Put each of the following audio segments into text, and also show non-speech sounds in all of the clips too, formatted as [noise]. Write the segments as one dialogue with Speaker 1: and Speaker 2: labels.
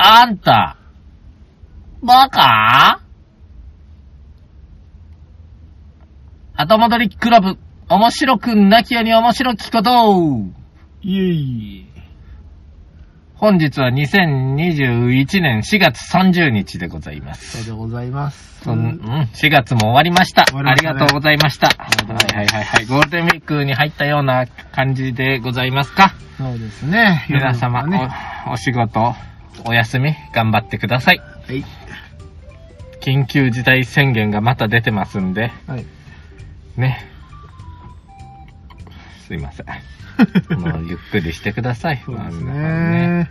Speaker 1: あんた、バカ？後戻りクラブ、面白くなきように面白きこと
Speaker 2: いえいえ。
Speaker 1: 本日は2021年4月30日でございます。
Speaker 2: そうでございます。
Speaker 1: うん、4月も終わりました。
Speaker 2: したね
Speaker 1: りがとうございました。はいはいはいはい。ゴールデンウィークに入ったような感じでございますか？
Speaker 2: そうですね。
Speaker 1: 皆様、
Speaker 2: ね。
Speaker 1: おお仕事、お休み、頑張ってください。
Speaker 2: はい。
Speaker 1: 緊急事態宣言がまた出てますんで、
Speaker 2: はい。
Speaker 1: ね。すいません。[laughs] もうゆっくりしてください。
Speaker 2: そうです
Speaker 1: まあ皆さんね
Speaker 2: ね。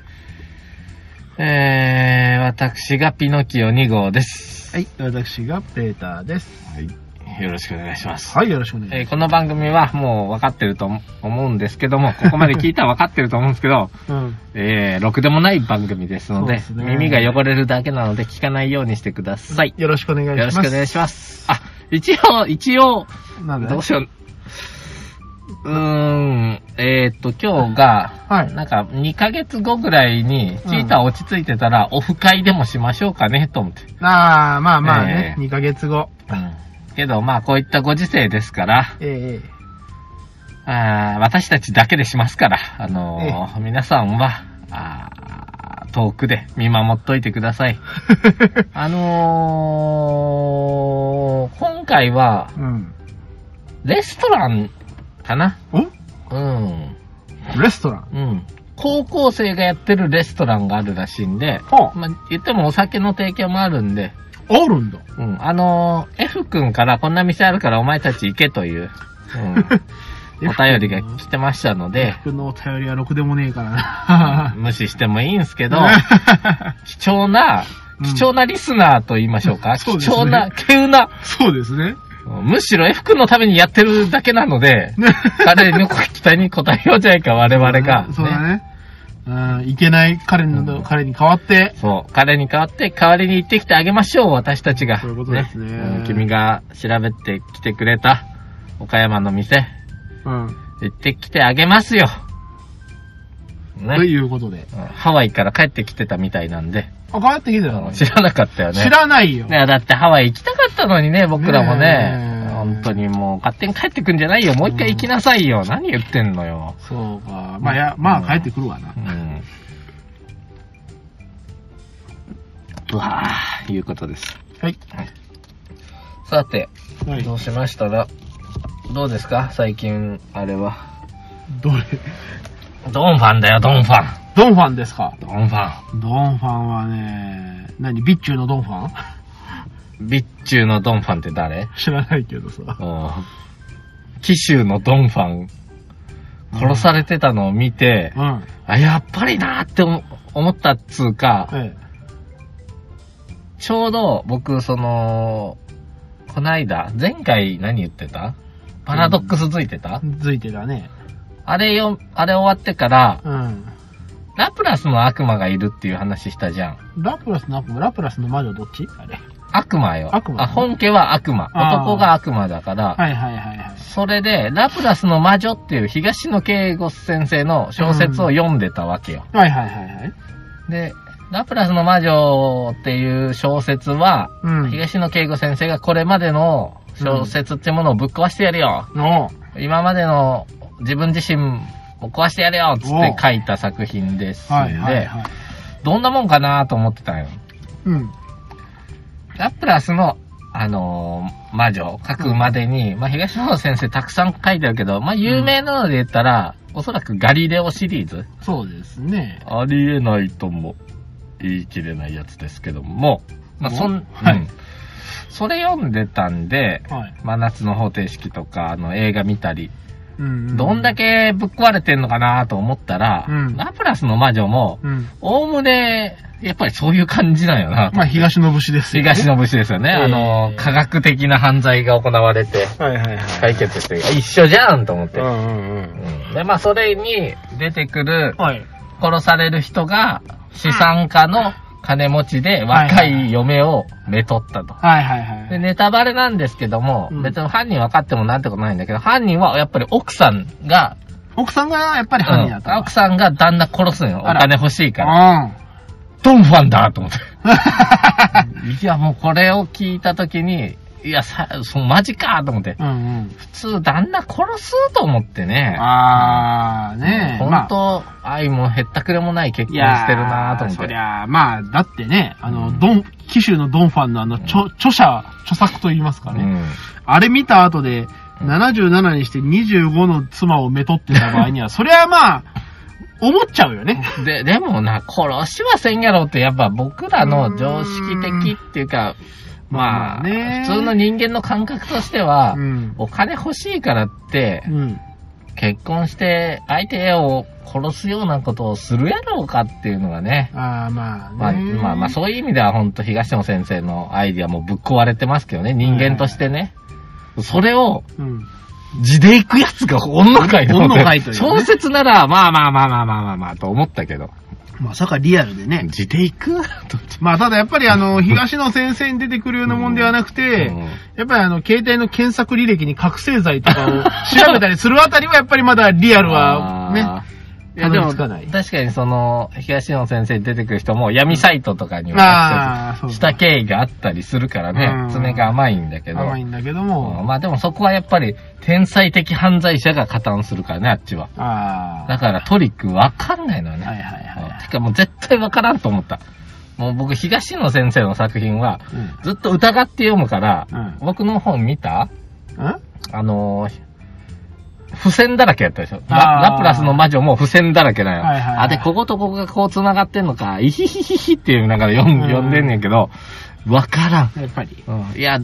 Speaker 1: えー、私がピノキオ2号です。
Speaker 2: はい。私がペーターです。
Speaker 1: はい。よろしくお願いします。
Speaker 2: はい、よろしくお願いし
Speaker 1: えーこの番組はもう分かってると思うんですけども、[laughs] ここまで聞いたら分かってると思うんですけど、
Speaker 2: ます。うん。
Speaker 1: えー、ろくでもない番組ですので、
Speaker 2: ですね
Speaker 1: 耳が汚れるだけなので聞かないようにしてください。
Speaker 2: よろしくお願いします。
Speaker 1: よろしくお願いします。あ、一応、一応、
Speaker 2: なんで？
Speaker 1: どうしよう。うーん、えー、っと、今日が、
Speaker 2: はい
Speaker 1: なんか2ヶ月後ぐらいに、チーター落ち着いてたら、オフ会でもしましょうかね、と思って。
Speaker 2: ああ、まあまあね。
Speaker 1: ええ
Speaker 2: 2ヶ月後。
Speaker 1: うん。けど、まあ、こういったご時世ですから、
Speaker 2: ええ
Speaker 1: あー私たちだけでしますから、あのー皆さんは、あー遠くで見守っといてください。[laughs] あのー今回は、
Speaker 2: えうん。
Speaker 1: レストランかな？
Speaker 2: お？
Speaker 1: うん。
Speaker 2: レストラン？
Speaker 1: うん。高校生がやってるレストランがあるらしいんで、
Speaker 2: は
Speaker 1: まあ、言ってもお酒の提供もあるんで、
Speaker 2: あ、あるんだ。
Speaker 1: うん。あのー F 君からこんな店あるからお前たち行けという、うん、[laughs] お便りが来てましたので、
Speaker 2: 僕のお便りはろくでもねえからな。
Speaker 1: 無視してもいいんすけど、[laughs] 貴重な、
Speaker 2: うん
Speaker 1: 貴重なリスナーと言いましょうか。
Speaker 2: そうですね
Speaker 1: 貴重な、稀有な、
Speaker 2: そうですね。
Speaker 1: むしろ F 君のためにやってるだけなので、[laughs] 彼の期待に応えようじゃないか、我々が。
Speaker 2: そうだね。うん、いけない彼の、彼に代わって、
Speaker 1: そう。彼に代わって、代わりに行ってきてあげましょう、私たちが。
Speaker 2: そういうことですね
Speaker 1: うん君が調べてきてくれた、岡山の店、
Speaker 2: うん。
Speaker 1: 行ってきてあげますよ。
Speaker 2: と
Speaker 1: ね。
Speaker 2: いうことで。
Speaker 1: うんハワイから帰ってきてたみたいなんで、
Speaker 2: あ、帰ってきてたの？
Speaker 1: 知らなかったよね。
Speaker 2: 知らないよ。
Speaker 1: ねだってハワイ行きたかったのにね、僕らも
Speaker 2: ね
Speaker 1: ね。
Speaker 2: え
Speaker 1: 本当にもう、勝手に帰ってくんじゃないよ。もう一回行きなさいよ。何言ってんのよ。
Speaker 2: そうか。まあ、や、まあ、帰ってくるわな
Speaker 1: う。ん。うわぁ、いうことです。
Speaker 2: はい。
Speaker 1: さて、
Speaker 2: はい。
Speaker 1: どうしましたら、どうですか？最近、あれは。
Speaker 2: どれ
Speaker 1: ドンファンだよ、ドンファン。
Speaker 2: ドンファンですか？
Speaker 1: ドンファ
Speaker 2: ドンファンはね、何？ビッチューのドンファン？
Speaker 1: ン。ビッチューのドンファンって誰？
Speaker 2: 知らないけどさ。
Speaker 1: うん。紀州のドンファン、殺されてたのを見て、
Speaker 2: うん。
Speaker 1: あ、やっぱりなーって思思ったっつうか、
Speaker 2: え
Speaker 1: ちょうど僕、その、こないだ、前回何言ってた？パラドックスついてた、
Speaker 2: え。ついてたね。
Speaker 1: あれよ、あれ終わってから、
Speaker 2: うん。
Speaker 1: ラプラスの悪魔がいるっていう話したじゃん。
Speaker 2: ラプラスの悪魔、ラプラスの魔女どっち？あれ。
Speaker 1: 悪魔よ。
Speaker 2: 悪魔
Speaker 1: あ、本家は悪魔。男が悪魔だから、
Speaker 2: はいはいはいはい。
Speaker 1: それで、ラプラスの魔女っていう東野圭吾先生の小説を読んでたわけよ。
Speaker 2: はいはいはいはい。
Speaker 1: で、ラプラスの魔女っていう小説は、
Speaker 2: うん。
Speaker 1: 東野圭吾先生がこれまでの小説ってものをぶっ壊してやるよ。
Speaker 2: の、
Speaker 1: 今までの自分自身も壊してやるよっつって書いた作品ですん
Speaker 2: はいはい
Speaker 1: で、
Speaker 2: はい。
Speaker 1: どんなもんかなと思ってたんよ。
Speaker 2: うん。
Speaker 1: ラプラスの、あのー魔女を書くまでに、まあ、東野先生たくさん書いてあるけど、まあ、有名なので言ったら、おそらくガリレオシリーズ。
Speaker 2: そうですね。
Speaker 1: ありえないとも言い切れないやつですけども、まあ、そん、
Speaker 2: はい
Speaker 1: うんそれ読んでたんで、
Speaker 2: はい。
Speaker 1: 真夏の方程式とか、あの、映画見たり、
Speaker 2: うん。
Speaker 1: どんだけぶっ壊れてんのかなと思ったら、
Speaker 2: うん
Speaker 1: ラプラスの魔女も、
Speaker 2: うん。
Speaker 1: おおむね、やっぱりそういう感じなんよなと。
Speaker 2: まあ、東の節ですよね。
Speaker 1: 東の武士ですよね。
Speaker 2: ええ
Speaker 1: あの、科学的な犯罪が行われて、
Speaker 2: はいはいはい。
Speaker 1: 解決して、一緒じゃんと思って。
Speaker 2: うんうんうん。
Speaker 1: うんで、まあ、それに出てくる、
Speaker 2: はい。
Speaker 1: 殺される人が、資産家の金持ちで若い嫁をめとったと。
Speaker 2: はいはいはい。
Speaker 1: で、ネタバレなんですけども、
Speaker 2: うん
Speaker 1: 別に犯人分かってもなんてことないんだけど、犯人はやっぱり奥さんが、
Speaker 2: 奥さんがやっぱり犯人だった
Speaker 1: うん奥さんが旦那殺すのよ。お金欲しいから。
Speaker 2: うん。
Speaker 1: ドンファンだと思って。[laughs] いや、もうこれを聞いたときに、いや、さ、そマジかと思って。
Speaker 2: うんうん。
Speaker 1: 普通、旦那殺すと思ってね。
Speaker 2: あー、ねえ。まあ
Speaker 1: 本当、愛もへったくれもない結婚してるなと思って。
Speaker 2: そりゃあ、まあ、だってね、あの、
Speaker 1: うん
Speaker 2: ドン、紀州のドンファンのあの、著、著者、著作と言いますかね。
Speaker 1: うん。
Speaker 2: あれ見た後で、
Speaker 1: うん
Speaker 2: 77にして25の妻をめとってた場合には、そりゃまあ、思っちゃうよね。[laughs]
Speaker 1: で、でもな、殺しはせんやろって、やっぱ僕らの常識的っていうか、まあ、
Speaker 2: まあね
Speaker 1: 普通の人間の感覚としては、
Speaker 2: うん。
Speaker 1: お金欲しいからって
Speaker 2: う、ん。
Speaker 1: 結婚して相手を殺すようなことをするやろうかっていうのがね。
Speaker 2: ああ、まあ
Speaker 1: まあ、
Speaker 2: ね。
Speaker 1: まあ、まあ、そういう意味では本当東野先生のアイディアもぶっ壊れてますけどね、人間としてね。それを、
Speaker 2: うん。
Speaker 1: 字で行くやつがおんのかいと思って
Speaker 2: おんのかいというね
Speaker 1: 小説なら、まあまあまあまあまあまあまあ、と思ったけど。
Speaker 2: まさかリアルでね。
Speaker 1: 字で行く？[laughs] と
Speaker 2: まあ、ただやっぱりあの、[laughs] 東野先生に出てくるようなもんではなくて、
Speaker 1: うん。
Speaker 2: やっぱりあの、携帯の検索履歴に覚醒剤とかを調べたりするあたりはやっぱりまだリアルはね、[laughs]
Speaker 1: いやでも、確かにその、東野先生に出てくる人も闇サイトとかに
Speaker 2: あ
Speaker 1: はアク
Speaker 2: ーそう
Speaker 1: セスした経緯があったりするからね
Speaker 2: うん、
Speaker 1: 爪が甘いんだけど。
Speaker 2: 甘いんだけど
Speaker 1: うん
Speaker 2: も、
Speaker 1: まあでもそこはやっぱり天才的犯罪者が加担するからね、あっちは。
Speaker 2: ああ。
Speaker 1: だからトリックわかんないのよね。
Speaker 2: はいはいはい
Speaker 1: うんてかもう絶対わからんと思った。もう僕東野先生の作品は
Speaker 2: うん。
Speaker 1: ずっと疑って読むから、
Speaker 2: うん。
Speaker 1: 僕の本見た
Speaker 2: うん？
Speaker 1: あのー付箋だらけやったでしょ。ララプラスの魔女も付箋だらけだよ。
Speaker 2: はいはいはい
Speaker 1: あ、で、こことここがこう繋がってんのか、イヒヒヒヒっていうながら読ん,、
Speaker 2: うん
Speaker 1: 読んでんねんけど、わからん。
Speaker 2: やっぱり。
Speaker 1: うん。いや、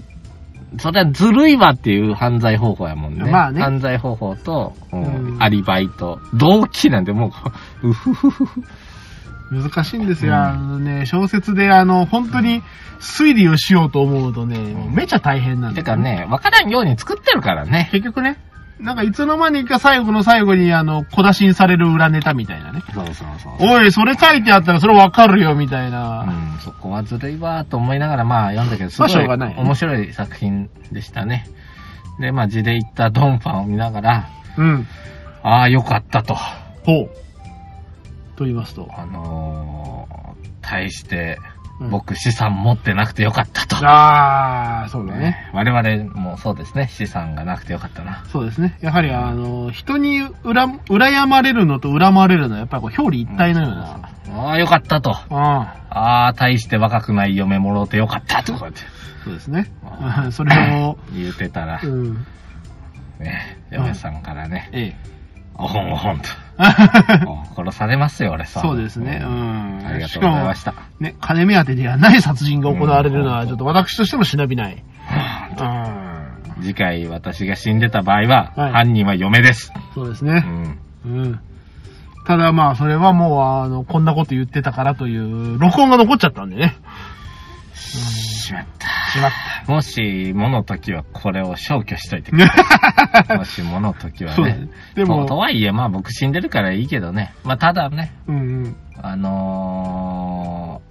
Speaker 1: それはずるいわっていう犯罪方法やもんね。
Speaker 2: まあね
Speaker 1: 犯罪方法と、うん
Speaker 2: うん
Speaker 1: アリバイと、動機なんてもう、うふふふふ。
Speaker 2: 難しいんですよ。
Speaker 1: うん
Speaker 2: あのね、小説であの、本当に推理をしようと思うとね、もうめちゃ大変なんだよ
Speaker 1: てか。ね、わからんように作ってるからね。
Speaker 2: 結局ね、なんかいつの間にか最後の最後にあの、小出しにされる裏ネタみたいなね。
Speaker 1: そうそうそう。
Speaker 2: おい、それ書いてあったらそれわかるよ、みたいな。
Speaker 1: うん、そこはずるいわと思いながらまあ読んだけど、すごい面白い作品でしたね。で、まあ字で言ったドンファンを見ながら、
Speaker 2: うん。
Speaker 1: ああ、よかったと。
Speaker 2: ほう。と言いますと。
Speaker 1: あのー、対して、
Speaker 2: うん
Speaker 1: 僕資産持ってなくてよかったと。
Speaker 2: ああ、そうだね。
Speaker 1: 我々もそうですね、資産がなくてよかったな。
Speaker 2: そうですね。やはりあの、人に恨、羨まれるのと恨まれるのはやっぱりこう表裏一体のような。
Speaker 1: ああ、よかったと。
Speaker 2: ああ、
Speaker 1: ああ、大して若くない嫁もろうてよかったと
Speaker 2: そうですね
Speaker 1: あ。[laughs]
Speaker 2: それを、[laughs]
Speaker 1: 言うてたら
Speaker 2: う、ん。
Speaker 1: ね、嫁さんからね、
Speaker 2: え
Speaker 1: おほんおほんと。[laughs] 殺されますよ、俺さ。
Speaker 2: そうですね。うん。
Speaker 1: ありがとうございま
Speaker 2: し
Speaker 1: した。
Speaker 2: ね、金目当てではない殺人が行われるのは、ちょっと私としても忍びない。うん。
Speaker 1: 次回私が死んでた場合は、
Speaker 2: はい
Speaker 1: 犯人は嫁です。う
Speaker 2: そうですね。
Speaker 1: ん。
Speaker 2: うん。ただまあ、それはもう、あの、こんなこと言ってたからという、録音が残っちゃったんでね。
Speaker 1: しまった。
Speaker 2: しまっ
Speaker 1: もし、もの時はこれを消去しといてください。[laughs] もし、もの時はね。
Speaker 2: でも
Speaker 1: ととはいえ、まあ僕死んでるからいいけどね。まあただね、
Speaker 2: うんうん。
Speaker 1: あの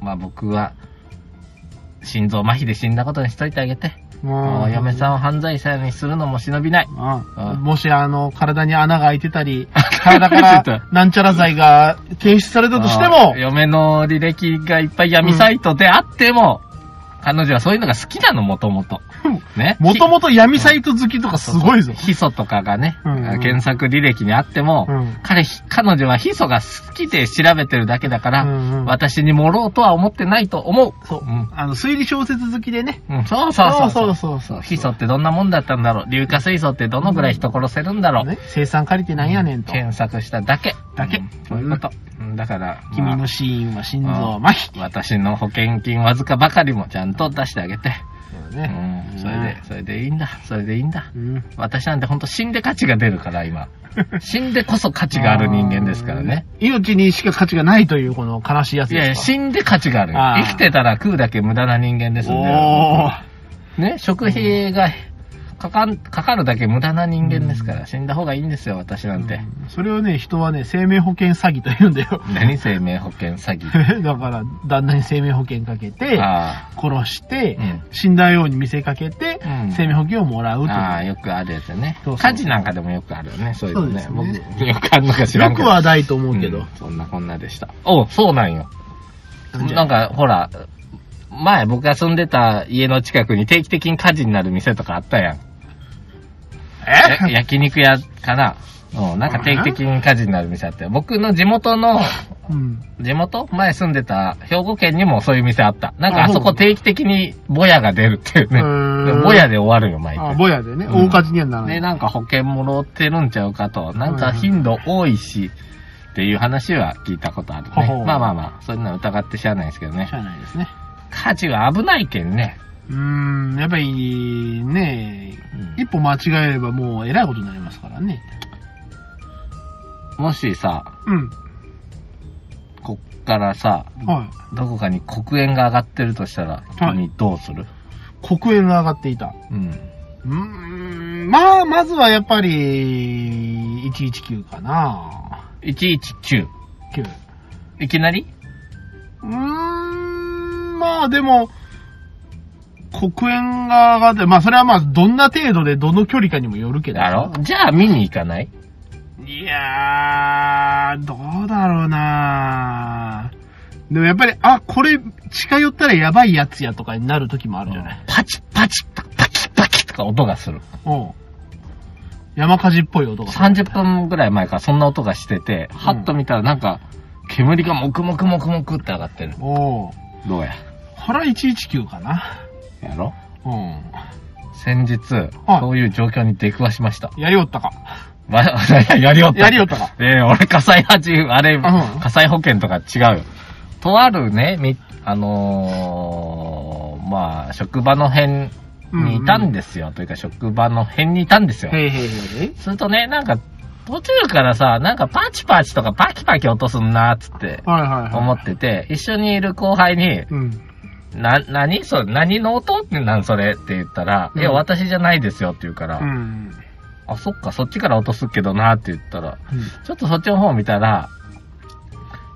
Speaker 1: ー、まあ僕は、心臓麻痺で死んだことにしといてあげて。
Speaker 2: もう
Speaker 1: 嫁さんを犯罪者にするのも忍びない。
Speaker 2: もしあの、体に穴が開いてたり、体からなんちゃら剤が検出されたとしても
Speaker 1: 嫁の履歴がいっぱい闇サイトであっても、彼女はそういうのが好きなの、もともと。[laughs] ね。
Speaker 2: もともと闇サイト好きとかすごいぞ。
Speaker 1: ヒ素とかがね、
Speaker 2: うんうん
Speaker 1: 検索履歴にあっても、
Speaker 2: うん
Speaker 1: 彼、彼女はヒ素が好きで調べてるだけだから、
Speaker 2: うんうん
Speaker 1: 私に盛ろうとは思ってないと思う。
Speaker 2: そう
Speaker 1: うん。
Speaker 2: あの、推理小説好きでね。
Speaker 1: うん、そうそうそう
Speaker 2: そうそうそう
Speaker 1: ヒ素ってどんなもんだったんだろう硫化水素ってどのぐらい人殺せるんだろう、
Speaker 2: ね、生産借りてなんやねんと。
Speaker 1: 検索しただけ。
Speaker 2: だけ
Speaker 1: うんそういうこと。うんだから、
Speaker 2: 君の死因は心臓麻痺。
Speaker 1: 私の保険金わずかばかりもちゃんと出してあげて。
Speaker 2: そう。
Speaker 1: ん。それで、それでいいんだ。それでいいんだ。
Speaker 2: うん。
Speaker 1: 私なんてほんと死んで価値が出るから、今。死んでこそ価値がある人間ですからね。
Speaker 2: 命にしか価値がないというこの悲しいやつ
Speaker 1: いやいや。死んで価値がある生きてたら食うだけ無駄な人間ですんで。ね、食費がかかん、かかるだけ無駄な人間ですから、死んだ方がいいんですよ、私なんて。
Speaker 2: うんそれをね、人はね、生命保険詐欺と言うんだよ。[laughs]
Speaker 1: 何生命保険詐欺？[laughs]
Speaker 2: だから、旦那に生命保険かけて、
Speaker 1: あ
Speaker 2: 殺して、
Speaker 1: うん
Speaker 2: 死んだように見せかけて、
Speaker 1: うん
Speaker 2: 生命保険をもらうという。
Speaker 1: ああ、よくあるやつね
Speaker 2: そう。そう
Speaker 1: 火事なんかでもよくあるよね、そういうのね。
Speaker 2: そうですね
Speaker 1: 僕、よくあるのか知らんけど。
Speaker 2: よくはないと思うけど。
Speaker 1: んそんなこんなでした。おそうなんよ。なんか、ほら、前僕が住んでた家の近くに定期的に火事になる店とかあったやん。や
Speaker 2: え [laughs]
Speaker 1: 焼肉屋かな？うん、なんか定期的に火事になる店あって。僕の地元の、
Speaker 2: うん。
Speaker 1: 地元？前住んでた兵庫県にもそういう店あった。なんか
Speaker 2: あ
Speaker 1: あそこ定期的にボヤが出るっていうね。
Speaker 2: う
Speaker 1: ヤで終わるよ、毎
Speaker 2: あ、
Speaker 1: 回。
Speaker 2: ぼやでね。
Speaker 1: うん
Speaker 2: 大火事にはならな
Speaker 1: で、
Speaker 2: い。
Speaker 1: なんか保険もろってるんちゃうかと。なんか頻度多いし、っていう話は聞いたことある
Speaker 2: ほほ
Speaker 1: ね。まあまあまあ、そんな疑って知らないですけどね
Speaker 2: し。ゃあないですね。
Speaker 1: 火事は危ないけんね。
Speaker 2: うーん、やっぱり、ね
Speaker 1: うん
Speaker 2: 一歩間違えればもうえらいことになりますからね。
Speaker 1: もしさ、
Speaker 2: うん。
Speaker 1: こっからさ、
Speaker 2: はい。
Speaker 1: どこかに黒煙が上がってるとしたら、
Speaker 2: はい
Speaker 1: 君どうする、
Speaker 2: 黒煙が上がっていた。
Speaker 1: うん。
Speaker 2: うーん、まあ、まずはやっぱり、119かな。
Speaker 1: 119。
Speaker 2: 9。
Speaker 1: いきなり？
Speaker 2: うーん、まあでも、黒煙が上がって、まあそれはまあどんな程度でどの距離かにもよるけど。
Speaker 1: だろ？じゃあ見に行かない？
Speaker 2: いやー、どうだろうなでもやっぱり、あ、これ近寄ったらやばいやつやとかになる時もあるじゃない。
Speaker 1: パチパチパキパキとか音がする。
Speaker 2: うん。山火事っぽい音が。
Speaker 1: 30分ぐらい前からそんな音がしてて、はっと見たらなんか、煙がもくもくもくもくって上がってる。
Speaker 2: おう
Speaker 1: どうや？
Speaker 2: 腹119かな。
Speaker 1: やろ？
Speaker 2: うん。
Speaker 1: 先日、
Speaker 2: はい
Speaker 1: そういう状況に出くわしました。
Speaker 2: やりおったか？
Speaker 1: わ [laughs] やりよった。
Speaker 2: やりよったか？
Speaker 1: ええ俺火災発あれ、
Speaker 2: ん
Speaker 1: 火災保険とか違うよ。とあるね、み、あのーまあ、職場の辺にいたんですよ。というか、職場の辺にいたんですよ。
Speaker 2: へいへいへい。
Speaker 1: するとね、なんか、途中からさ、なんかパチパチとかパキパキ音すんな、つって
Speaker 2: はいはいはい。
Speaker 1: 思ってて、一緒にいる後輩に、
Speaker 2: うん。
Speaker 1: な、何？それ、何の音？ってなんそれ？って言ったら、
Speaker 2: うん
Speaker 1: いや、私じゃないですよって言うから、
Speaker 2: うん。
Speaker 1: あ、そっか、そっちから落とすけどなって言ったら、
Speaker 2: うん
Speaker 1: ちょっとそっちの方見たら、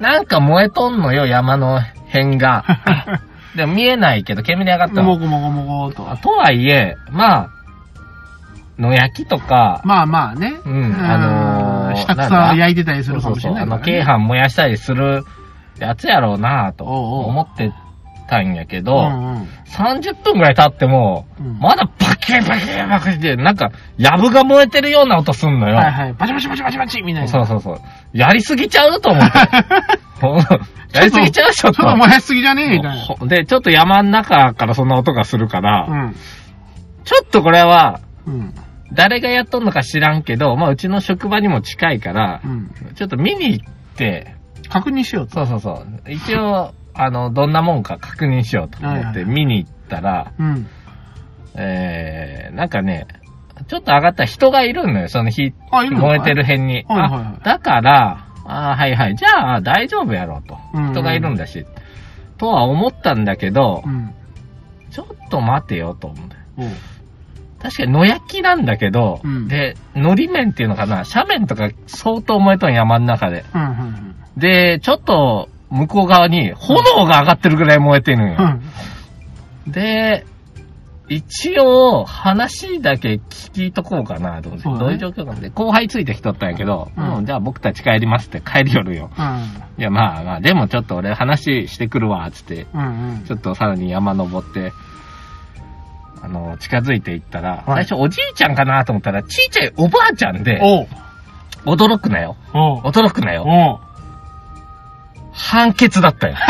Speaker 1: なんか燃えとんのよ、山の辺が。[laughs] でも見えないけど、煙上がったの。
Speaker 2: もごもごもごと。
Speaker 1: とはいえ、まあ、野焼きとか、
Speaker 2: まあまあね。
Speaker 1: うんあのー
Speaker 2: 下草焼いてたりす
Speaker 1: そう
Speaker 2: るかもし
Speaker 1: そうそう、あの、
Speaker 2: れないからね。
Speaker 1: 軽飯燃やしたりするやつやろうなと思ってたんやけど、
Speaker 2: うんうん
Speaker 1: 30分ぐらい経っても、
Speaker 2: うん
Speaker 1: まだパキパキパキって、なんか、ヤブが燃えてるような音すんのよ。
Speaker 2: はいはい。バチバチバチバチバチみたいな。
Speaker 1: そうそうそう。やりすぎちゃうと思って。やりすぎちゃうちょっと。
Speaker 2: ちょっと燃やしすぎじゃねえみたいな。
Speaker 1: ほで、ちょっと山の中からそんな音がするから、
Speaker 2: うん。
Speaker 1: ちょっとこれは、
Speaker 2: うん。
Speaker 1: 誰がやっとんのか知らんけど、まあ、うちの職場にも近いから
Speaker 2: う、ん。
Speaker 1: ちょっと見に行って、
Speaker 2: 確認しようと。
Speaker 1: そうそうそう。一応、あの、どんなもんか確認しようと思って見に行ったら、
Speaker 2: うん。
Speaker 1: えー、なんかね、ちょっと上がった人がいるのよ、その火、燃えてる辺に。
Speaker 2: はいはいはい
Speaker 1: あだから、あーはいはい、じゃあ大丈夫やろうと。人がいるんだし。とは思ったんだけど
Speaker 2: う、ん。
Speaker 1: ちょっと待てよと思って。
Speaker 2: おう
Speaker 1: 確かに野焼きなんだけど、
Speaker 2: うん
Speaker 1: で、のり面っていうのかな、斜面とか相当燃えとん山の中で。
Speaker 2: うん。うん。
Speaker 1: で、ちょっと向こう側に炎が上がってるぐらい燃えてるんよ。
Speaker 2: うん。
Speaker 1: で、一応、話だけ聞いとこうかなと思って、
Speaker 2: ね
Speaker 1: どういう状況なんで、後輩ついてきとったんやけど、
Speaker 2: う
Speaker 1: うんん、じゃあ僕たち帰りますって帰りよるよ。いや、まあまあ、でもちょっと俺話してくるわ、つって、
Speaker 2: うん。うん。
Speaker 1: ちょっとさらに山登って、あの、近づいていったら、
Speaker 2: はい
Speaker 1: 最初おじいちゃんかなと思ったら、ちいちゃいおばあちゃんで。驚くなよ。驚くなよ。判決だったよ。[laughs]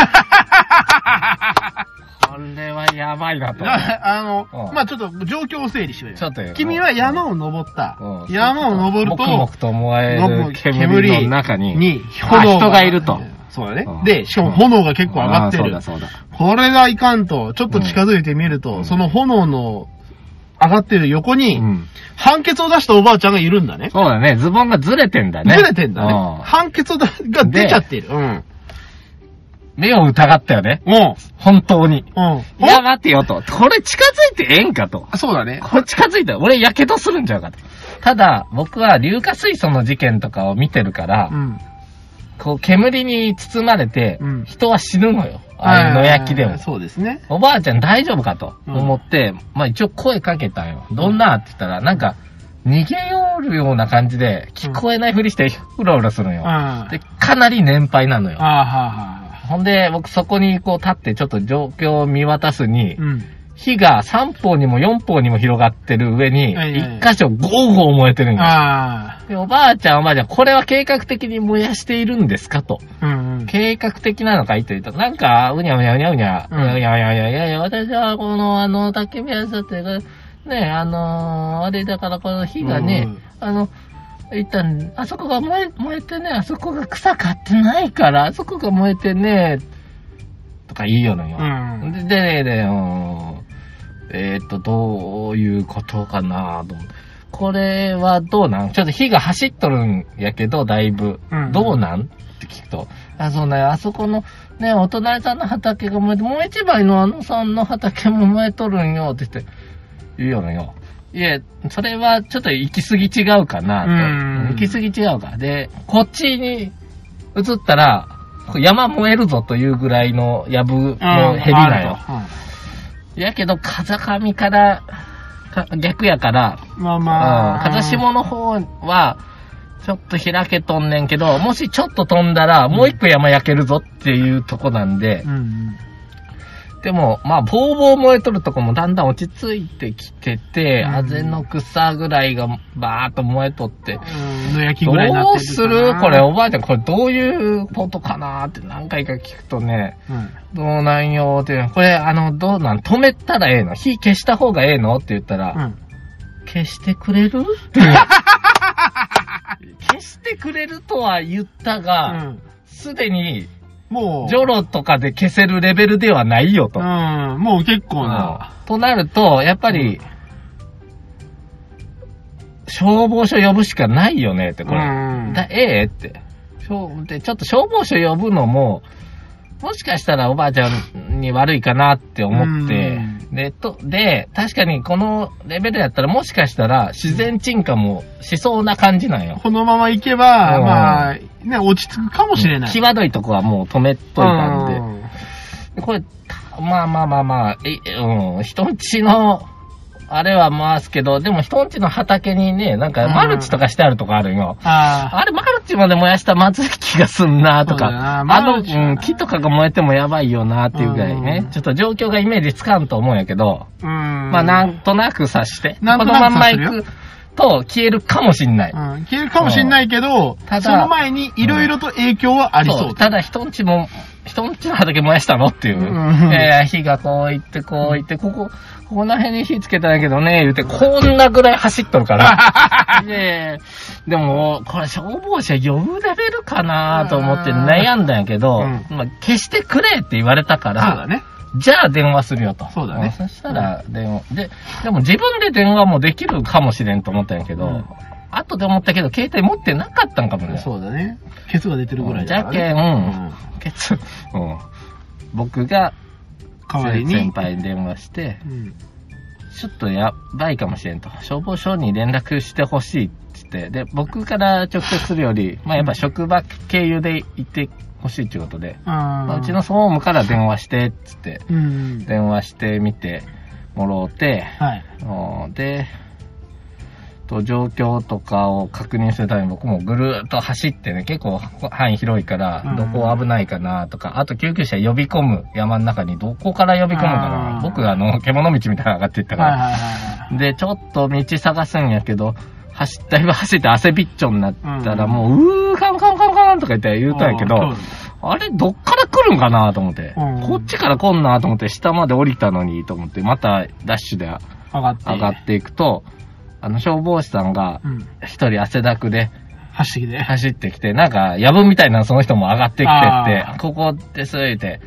Speaker 1: これはやばいなと。
Speaker 2: あの
Speaker 1: う、ん
Speaker 2: まあちょっと状況を整理しようよ。
Speaker 1: ちょっとよ
Speaker 2: 君は山を登った
Speaker 1: うん。
Speaker 2: 山を登る
Speaker 1: もくも
Speaker 2: と、
Speaker 1: くと燃え
Speaker 2: の
Speaker 1: る煙の中に、
Speaker 2: に
Speaker 1: あ人がいると。
Speaker 2: そうだね
Speaker 1: う。ん
Speaker 2: で、しかも炎が結構上がってる
Speaker 1: あー。そうだそうだ。
Speaker 2: これがいかんと、ちょっと近づいてみると、
Speaker 1: うん
Speaker 2: その炎の上がってる横に、
Speaker 1: うん。
Speaker 2: 判決を出したおばあちゃんがいるんだね。
Speaker 1: そうだね。ズボンがずれてんだね。
Speaker 2: ずれてんだね
Speaker 1: う。
Speaker 2: 判決が出ちゃっている。うん。
Speaker 1: 目を疑ったよね。
Speaker 2: うん。
Speaker 1: 本当に。
Speaker 2: うん。
Speaker 1: いや、待ってよと。これ近づいてええんかと。
Speaker 2: あそうだね。
Speaker 1: これ近づいて、俺やけどするんちゃうかと。ただ、僕は硫化水素の事件とかを見てるから、
Speaker 2: うん。
Speaker 1: こう、煙に包まれて
Speaker 2: うん、
Speaker 1: 人は死ぬのよ。ああいう野焼きでも。
Speaker 2: そうですね。
Speaker 1: おばあちゃん大丈夫かと
Speaker 2: うん
Speaker 1: 思って、まあ一応声かけたんよ。どんな？って言ったら、なんか、逃げよるような感じで、聞こえないふりしてうろうろするんよ。
Speaker 2: うん。あ
Speaker 1: で、かなり年配なのよ。
Speaker 2: あ、はあ、は
Speaker 1: ほんで、僕そこにこう立ってちょっと状況を見渡すに、
Speaker 2: うん。
Speaker 1: 火が3方にも4方にも広がってる上に、
Speaker 2: はいはい
Speaker 1: 1箇所ゴーゴー燃えてるんよ。
Speaker 2: あ
Speaker 1: で、おばあちゃんおばあちゃん、これは計画的に燃やしているんですかと。
Speaker 2: あ。うんうん。
Speaker 1: 計画的なのかいと言うと、なんか、うにゃうにゃうにゃうにゃ、う
Speaker 2: うん
Speaker 1: にゃうにゃうにゃうにゃうにゃいや、私はこの、あの、焚き火屋さんって、ね、あのあれだからこの火がね、
Speaker 2: うん
Speaker 1: あの、一旦、あそこが燃え、燃えてね、あそこが草刈ってないから、あそこが燃えてね、とか言いよるんよ。
Speaker 2: うん。
Speaker 1: で、で、で、うんえーっと、どういうことかなと。これはどうなん？ちょっと火が走っとるんやけど、だいぶ。
Speaker 2: うん
Speaker 1: どうなん？って聞くと。あ、そうね、あそこの、ね、お隣さんの畑が燃えて、もう一枚のあのさんの畑も燃えとるんよ、って言って、言うよのよ。いえ、それはちょっと行き過ぎ違うかなと。
Speaker 2: うん
Speaker 1: 行き過ぎ違うか。で、こっちに移ったら、山燃えるぞというぐらいの藪のヘビなんよ。やけど、風上から、か逆やから、
Speaker 2: うん。まあ
Speaker 1: うん、
Speaker 2: まあ。
Speaker 1: 風下の方は、ちょっと開けとんねんけど、もしちょっと飛んだら、もう一個山焼けるぞっていうとこなんで
Speaker 2: う、ん
Speaker 1: でも、まあ、ぼうぼう燃えとるとこもだんだん落ち着いてきてて、
Speaker 2: うん
Speaker 1: あぜの草ぐらいがバーっと燃えとって、
Speaker 2: うん。ぐらいになって
Speaker 1: うするこれ、
Speaker 2: う
Speaker 1: おばあちゃん、これどういうことかなって何回か聞くとね、
Speaker 2: ん。
Speaker 1: どうなんよって、これ、あの、どうなん止めたらええの？火消した方がええの？って言ったら、
Speaker 2: うん。
Speaker 1: 消してくれる？[laughs] 消してくれるとは言った
Speaker 2: う
Speaker 1: が、
Speaker 2: ん。
Speaker 1: すでに、
Speaker 2: もう。
Speaker 1: ジョロとかで消せるレベルではないよと。
Speaker 2: うん。もう結構な。
Speaker 1: となると、やっぱり、消防署呼ぶしかないよねって、これ。
Speaker 2: うん
Speaker 1: だええ？って。ちょっと消防署呼ぶのも、もしかしたらおばあちゃんに悪いかなって思って、で、と、で、確かにこのレベルやったらもしかしたら自然沈下もしそうな感じなんよ。
Speaker 2: このまま行けば、
Speaker 1: うん
Speaker 2: まあ、ね、落ち着くかもしれない。
Speaker 1: 際どいとこはもう止めといたんで。
Speaker 2: うん
Speaker 1: でこれ、たまあまあまあまあ、え、うん、人んちの、あれは回すけど、でも人んちの畑にね、なんかマルチとかしてあるとこあるんよ。
Speaker 2: ああ。
Speaker 1: あれ、マルチまで燃やしたらまずい気がすんなとか、あ
Speaker 2: マ
Speaker 1: の、うん、木とかが燃えてもやばいよなっていうぐらいね、
Speaker 2: うん
Speaker 1: ちょっと状況がイメージつかんと思うんやけど、
Speaker 2: うん。
Speaker 1: まあなんとなく察して、このまんま行くと消えるかもしんない。
Speaker 2: うん。消えるかもしれないけど、
Speaker 1: ただ
Speaker 2: その前にいろいろと影響はありそう。
Speaker 1: ただ人んちも、人んちの畑燃やしたのっていう。
Speaker 2: うん
Speaker 1: えー、火がこう行ってこう行って、ここ、ここら辺に火つけたんやけどね、言うて、こんなぐらい走っとるから。[laughs] で、でも、これ消防車呼ぶレベルかなと思って悩んだんやけど、
Speaker 2: うん
Speaker 1: まあ、消してくれって言われたから、
Speaker 2: そうだね。
Speaker 1: じゃあ電話するよと。
Speaker 2: そうだね
Speaker 1: んそしたら電話。で、でも自分で電話もできるかもしれんと思ったんやけど、
Speaker 2: うん
Speaker 1: 後で思ったけど、携帯持ってなかったんかもね。
Speaker 2: そうだね。ケツが出てるぐらい
Speaker 1: じゃ。けん、
Speaker 2: うん。
Speaker 1: ケツ、うん。僕が
Speaker 2: 代わりに？
Speaker 1: 先輩に電話して、
Speaker 2: うん。
Speaker 1: ちょっとやばいかもしれんと。消防署に連絡してほしいって言って、で、僕から直接するより、まあやっぱ職場経由で行ってほしいっていうことで、まあ
Speaker 2: あ
Speaker 1: うちの総務から電話して、っつって、
Speaker 2: うん。
Speaker 1: 電話してみてもろうて、
Speaker 2: はい。
Speaker 1: うんで、と状況とかを確認するために僕もぐるーっと走ってね、結構範囲広いから
Speaker 2: うん、
Speaker 1: どこ危ないかなとか、あと救急車呼び込む山の中にどこから呼び込むかな。僕あの、獣道みたいなの上がっていったから。で、ちょっと道探すんやけど、走だいぶ走って汗びっちょになったら、
Speaker 2: うん。
Speaker 1: もう、うー、カンカンカンカンとか言って言うたんやけど、
Speaker 2: うん。
Speaker 1: あれ、どっから来るんかなと思って、
Speaker 2: うん。
Speaker 1: こっちから来んなと思って、下まで降りたのにと思って、またダッシュで。
Speaker 2: 上がって
Speaker 1: いくと、あの消防士さんが
Speaker 2: うん。
Speaker 1: 一人汗だくで
Speaker 2: 走ってきて。
Speaker 1: 走ってきて、なんか、やぶみたいなその人も上がってきて
Speaker 2: あ
Speaker 1: って、ここです、言って、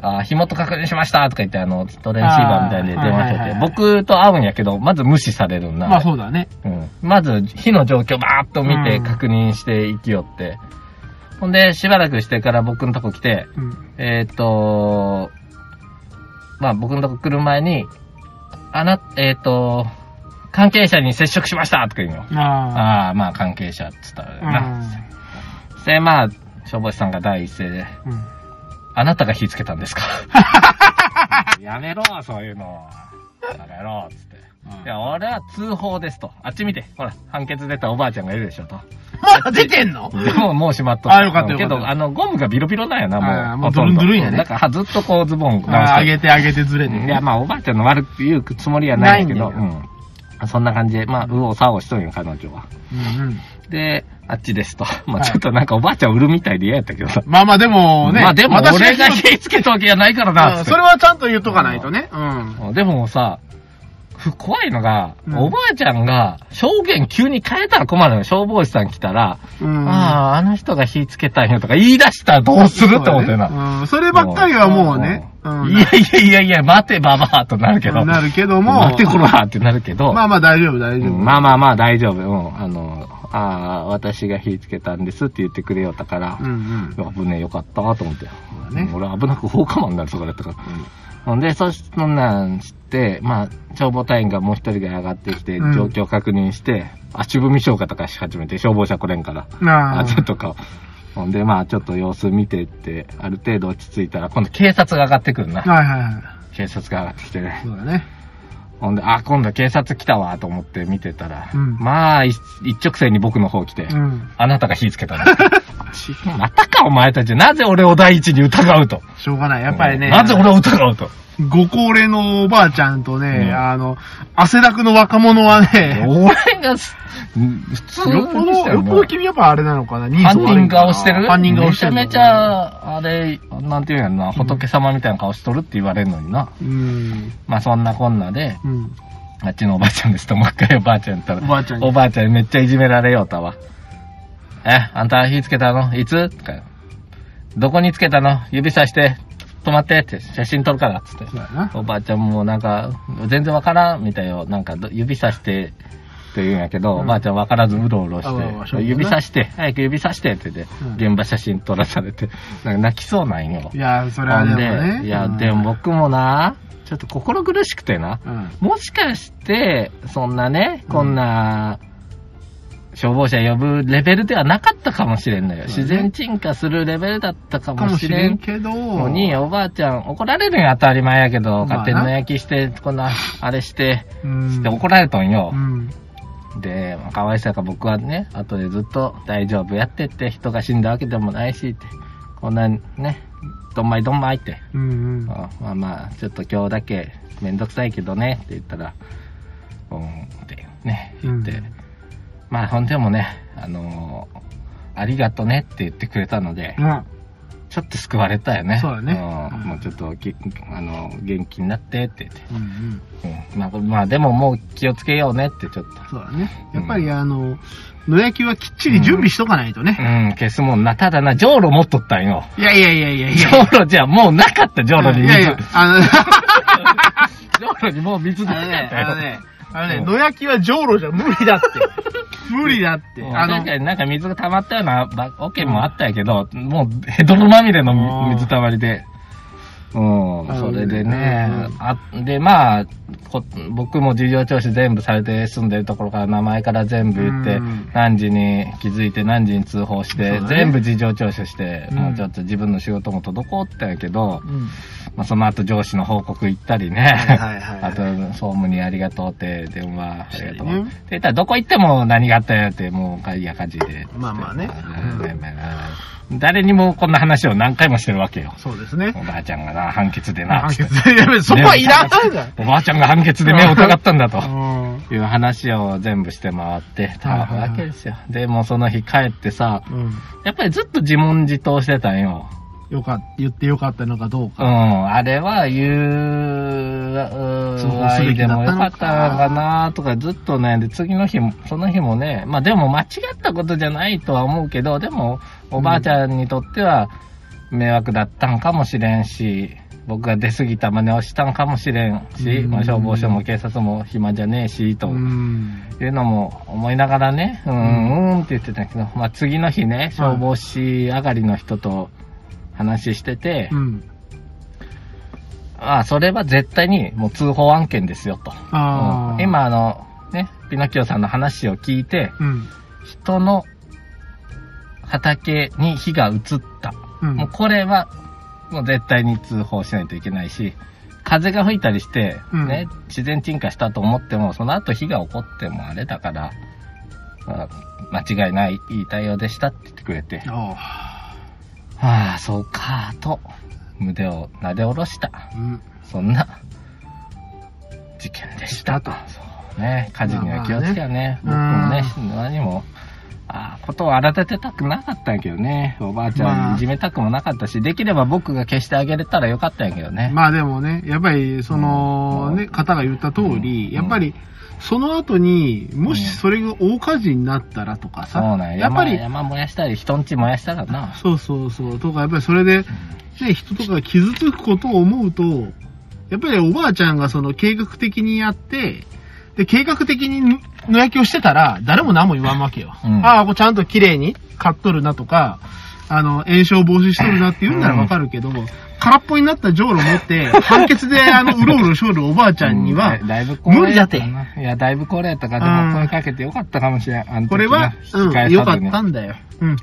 Speaker 1: あ、火元確認しましたとか言って、あの、トレンシーバーみたいで電話してて、
Speaker 2: あーはいはいはい
Speaker 1: 僕と会うんやけど、まず無視されるんな。
Speaker 2: まあそうだね。
Speaker 1: うん。まず、火の状況バーっと見て
Speaker 2: うん
Speaker 1: 確認していきよって。ほんで、しばらくしてから僕のとこ来て、
Speaker 2: うん。
Speaker 1: えーっと、まあ僕のとこ来る前に、あな、えーっと、関係者に接触しましたとか言うの。
Speaker 2: あ
Speaker 1: ああ、まあ関係者って言ったら
Speaker 2: あ。
Speaker 1: な。で、まあ、消防士さんが第一声で、
Speaker 2: うん。うん。
Speaker 1: あなたが火つけたんですか？[laughs] やめろ、そういうの。やめろ、つって。いや、俺は通報ですと。あっち見て。ほら、判決出たおばあちゃんがいるでしょと。
Speaker 2: まだ出てんの？
Speaker 1: でも、もうしまっと
Speaker 2: あよかったよかった
Speaker 1: けど、あの、ゴムがビロビロなんやな、もう。
Speaker 2: もう
Speaker 1: ほとんど
Speaker 2: ドゥルンドゥルンやね
Speaker 1: だから、ずっとこう、ズボン直
Speaker 2: あ上げて上げてずれて。
Speaker 1: いや、まあ、おばあちゃんの悪く言うつもりはないけど、うん。そんな感じで、まあ、右往左往しとんよ、彼女は。
Speaker 2: うんうん。
Speaker 1: で、あっちですと。まあ、
Speaker 2: はい
Speaker 1: ちょっとなんかおばあちゃん売るみたいで嫌やったけどさ。
Speaker 2: まあまあでもね。
Speaker 1: まあ、でも、
Speaker 2: 私
Speaker 1: 俺が火つけたわけじゃないからな、
Speaker 2: それはちゃんと言っとかないとね。うん。
Speaker 1: でもさ、ふ怖いのが、
Speaker 2: うん
Speaker 1: おばあちゃんが証言急に変えたら困るのよ。消防士さん来たら、
Speaker 2: うん。
Speaker 1: ああ、あの人が火つけたんよとか言い出したらどうするって思ってるな。
Speaker 2: な。うん。そればっかりはもうね。うん。
Speaker 1: いやいやいやいや、待てばばあとなるけど。
Speaker 2: なるけども。
Speaker 1: 待てこらってなるけど。
Speaker 2: まあまあ大丈夫大丈夫。
Speaker 1: うんまあまあまあ大丈夫。うん。あの、ああ、私が火つけたんですって言ってくれよったから、
Speaker 2: うんうん。
Speaker 1: 危ねえよかったと思って。
Speaker 2: ね
Speaker 1: 俺危なく放火魔になるとかだったから。ほんで、そしそんなんして、まあ、消防隊員がもう一人が上がってきて、
Speaker 2: うん
Speaker 1: 状況確認して、足踏み消火とかし始めて、消防車来れんから。
Speaker 2: あ、
Speaker 1: ちょっとか。ほんで、まあ、ちょっと様子見てって、ある程度落ち着いたら、今度警察が上がってくるな。
Speaker 2: はいはいはい。
Speaker 1: 警察が上がってきてね。
Speaker 2: そうだね。
Speaker 1: ほんで、あ、今度警察来たわ、と思って見てたら、
Speaker 2: うん
Speaker 1: まあ、一一直線に僕の方来て、
Speaker 2: うん。
Speaker 1: あなたが火つけたん [laughs] またか、お前たち。なぜ俺を第一に疑うと？
Speaker 2: しょうがない。やっぱりね。
Speaker 1: なぜ俺を疑うと？
Speaker 2: ご高齢のおばあちゃんとね、
Speaker 1: うん
Speaker 2: あの、汗だくの若者はね、
Speaker 1: 俺がす、普通
Speaker 2: よっぽど、よっぽど君やっぱあれなのかな？人
Speaker 1: 犯人顔してる？
Speaker 2: 犯人顔してるの
Speaker 1: めちゃめちゃ、あれ、なんていうんやろな、仏様みたいな顔しとるって言われるのにな。
Speaker 2: うん。
Speaker 1: まあそんなこんなで、
Speaker 2: うん。
Speaker 1: あっちのおばあちゃんですと、もう一回おばあちゃんやったら、
Speaker 2: おばあちゃんに
Speaker 1: おばあちゃんにめっちゃいじめられようたわ。え、あんた火つけたの？いつ？とか。どこにつけたの？指さして、止まってって写真撮るから、つって。
Speaker 2: そうやな。
Speaker 1: おばあちゃんもなんか、全然わからんみたいよ。なんかど、指さして、って言うんやけど、
Speaker 2: うん
Speaker 1: おばあちゃんわからずうろうろして、
Speaker 2: そうだね
Speaker 1: 指さして、早く指さしてって言って、
Speaker 2: うん
Speaker 1: 現場写真撮らされて、なんか泣きそうなんよ。
Speaker 2: いや、それはでもね。
Speaker 1: いや、
Speaker 2: うん
Speaker 1: でも、僕もな、ちょっと心苦しくてな、
Speaker 2: うん。
Speaker 1: もしかして、そんなね、こんな、消防車呼ぶレベルではなかったかもしれんのよ。
Speaker 2: ね
Speaker 1: 自然沈下するレベルだったか
Speaker 2: かもし
Speaker 1: れん
Speaker 2: けど、
Speaker 1: のに、おばあちゃん、怒られるんや当たり前やけど、
Speaker 2: まあな
Speaker 1: 勝手に焼きして、こんな、あれして、
Speaker 2: うん
Speaker 1: して怒られとんよ
Speaker 2: う。ん。
Speaker 1: で、かわいそうやから僕はね、後でずっと大丈夫やってって、人が死んだわけでもないしって、こんなね、どんまいどんまいって、
Speaker 2: うんうん。
Speaker 1: あまあまあ、ちょっと今日だけめんどくさいけどね、って言ったら、うん、ってね、言って、
Speaker 2: うん
Speaker 1: まあほんでもね、あのーありがとねって言ってくれたので、
Speaker 2: うん。
Speaker 1: ちょっと救われたよね。
Speaker 2: そうだね
Speaker 1: ん
Speaker 2: うん
Speaker 1: もうちょっとき、あの、元気になってって言って。
Speaker 2: うんうん。
Speaker 1: うん。まあ、まあ、でももう気をつけようねってちょっと。
Speaker 2: そうだね。やっぱりあの、野焼きはきっちり準備しとかないとね。
Speaker 1: うん、消すもんな。ただな、じょうろ持っとったんよ。
Speaker 2: いやいやいやいやい
Speaker 1: じ
Speaker 2: や。
Speaker 1: ょうろじゃもうなかった、じょうろに水。
Speaker 2: いやいや、あの、[laughs]
Speaker 1: じょうろにもう水なか
Speaker 2: あのね、
Speaker 1: ったよ。
Speaker 2: あのね、あのね、
Speaker 1: うん
Speaker 2: 野焼きはじょうろじゃ無理だって。無理だって。
Speaker 1: うん
Speaker 2: あの
Speaker 1: 確、かになんか水が溜まったようなば桶もあったんやけど、もうヘドロまみれの
Speaker 2: うん
Speaker 1: 水たまりで。うん、
Speaker 2: あ
Speaker 1: それで
Speaker 2: うん
Speaker 1: ね、あ、で、まあ、こ僕も事情聴取全部されて住んでるところから名前から全部言って
Speaker 2: うん、
Speaker 1: 何時に気づいて何時に通報して、
Speaker 2: ね。
Speaker 1: 全部事情聴取して、
Speaker 2: うん。
Speaker 1: もうちょっと自分の仕事も滞ったんやけど、
Speaker 2: うん。
Speaker 1: まあその後上司の報告行ったりね、[laughs] あと総務にありがとうって電話ありがとう。
Speaker 2: ね。
Speaker 1: たらどこ行っても何があったよってもういや感じで。
Speaker 2: まあまあね
Speaker 1: 誰にもこんな話を何回もしてるわけよ。
Speaker 2: そうですね。
Speaker 1: おばあちゃんがな、判決でな、
Speaker 2: 判決。やべそこはいらんじゃん。
Speaker 1: おばあちゃんが判決で目を疑ったんだと。
Speaker 2: うん
Speaker 1: いう話を全部して回ってたわけですよ。で、もうその日帰ってさ、
Speaker 2: うん。
Speaker 1: やっぱりずっと自問自答してたんよ。
Speaker 2: よかっ言ってよかったのかどう
Speaker 1: う
Speaker 2: か。
Speaker 1: ん、あれは言う、
Speaker 2: 通報すべきだったのか
Speaker 1: でもよかったのかなとかずっとね、で、次の日も、その日もね、まあでも間違ったことじゃないとは思うけど、でも、おばあちゃんにとっては迷惑だったんかもしれんし、僕が出過ぎた真似をしたんかもしれんし、
Speaker 2: うん
Speaker 1: まあ消防署も警察も暇じゃねえし、と
Speaker 2: うん。
Speaker 1: いうのも思いながらね、うん、うんって言ってたけど、まあ次の日ね、消防士上がりの人と話してて、
Speaker 2: うん。
Speaker 1: ああ、それは絶対にもう通報案件ですよと。うん、今あの、ね、ピノキオさんの話を聞いて、
Speaker 2: うん。
Speaker 1: 人の畑に火が移った。
Speaker 2: うん。
Speaker 1: もうこれは、もう絶対に通報しないといけないし、風が吹いたりして、
Speaker 2: うん
Speaker 1: ね、自然鎮火したと思っても、その後火が起こってもあれだから、まあ間違いない、いい対応でしたって言ってくれて、ああ、そうか、と、胸を撫で下ろした。
Speaker 2: うん。
Speaker 1: そんな、事件でしたと。そうね、火事には気をつけやね。
Speaker 2: まあね
Speaker 1: 僕もね、何も、ことを荒立てたくなかったんやけどね。おばあちゃ
Speaker 2: まあ
Speaker 1: んいじめたくもなかったし、できれば僕が消してあげれたらよかったんやけどね。
Speaker 2: まあでもね、やっぱり、その、
Speaker 1: うん
Speaker 2: ね、方が言った通り、
Speaker 1: うん
Speaker 2: やっぱり、その後に、もしそれが大火事になったらとかさ、
Speaker 1: そうなんや。
Speaker 2: やっぱり、
Speaker 1: 山山燃やしたり、人んち燃やしたらな。
Speaker 2: そうそうそう、とか、やっぱりそれで、ね、人とかが傷つくことを思うと、やっぱりおばあちゃんがその計画的にやって、で、計画的に野焼きをしてたら、誰も何も言わんわけよ。
Speaker 1: うん
Speaker 2: ああ、これちゃんと綺麗に買っとるなとか、あの、炎症防止しとるなって言うんならわかるけど、空っぽになったじょうろ持って、判決であの、[laughs] うろうろしょるおばあちゃんには無理だって。
Speaker 1: いや、だいぶ高齢やったから、でも声かけてよかったかもしれん。
Speaker 2: これは、うん、よかったんだよ。うん。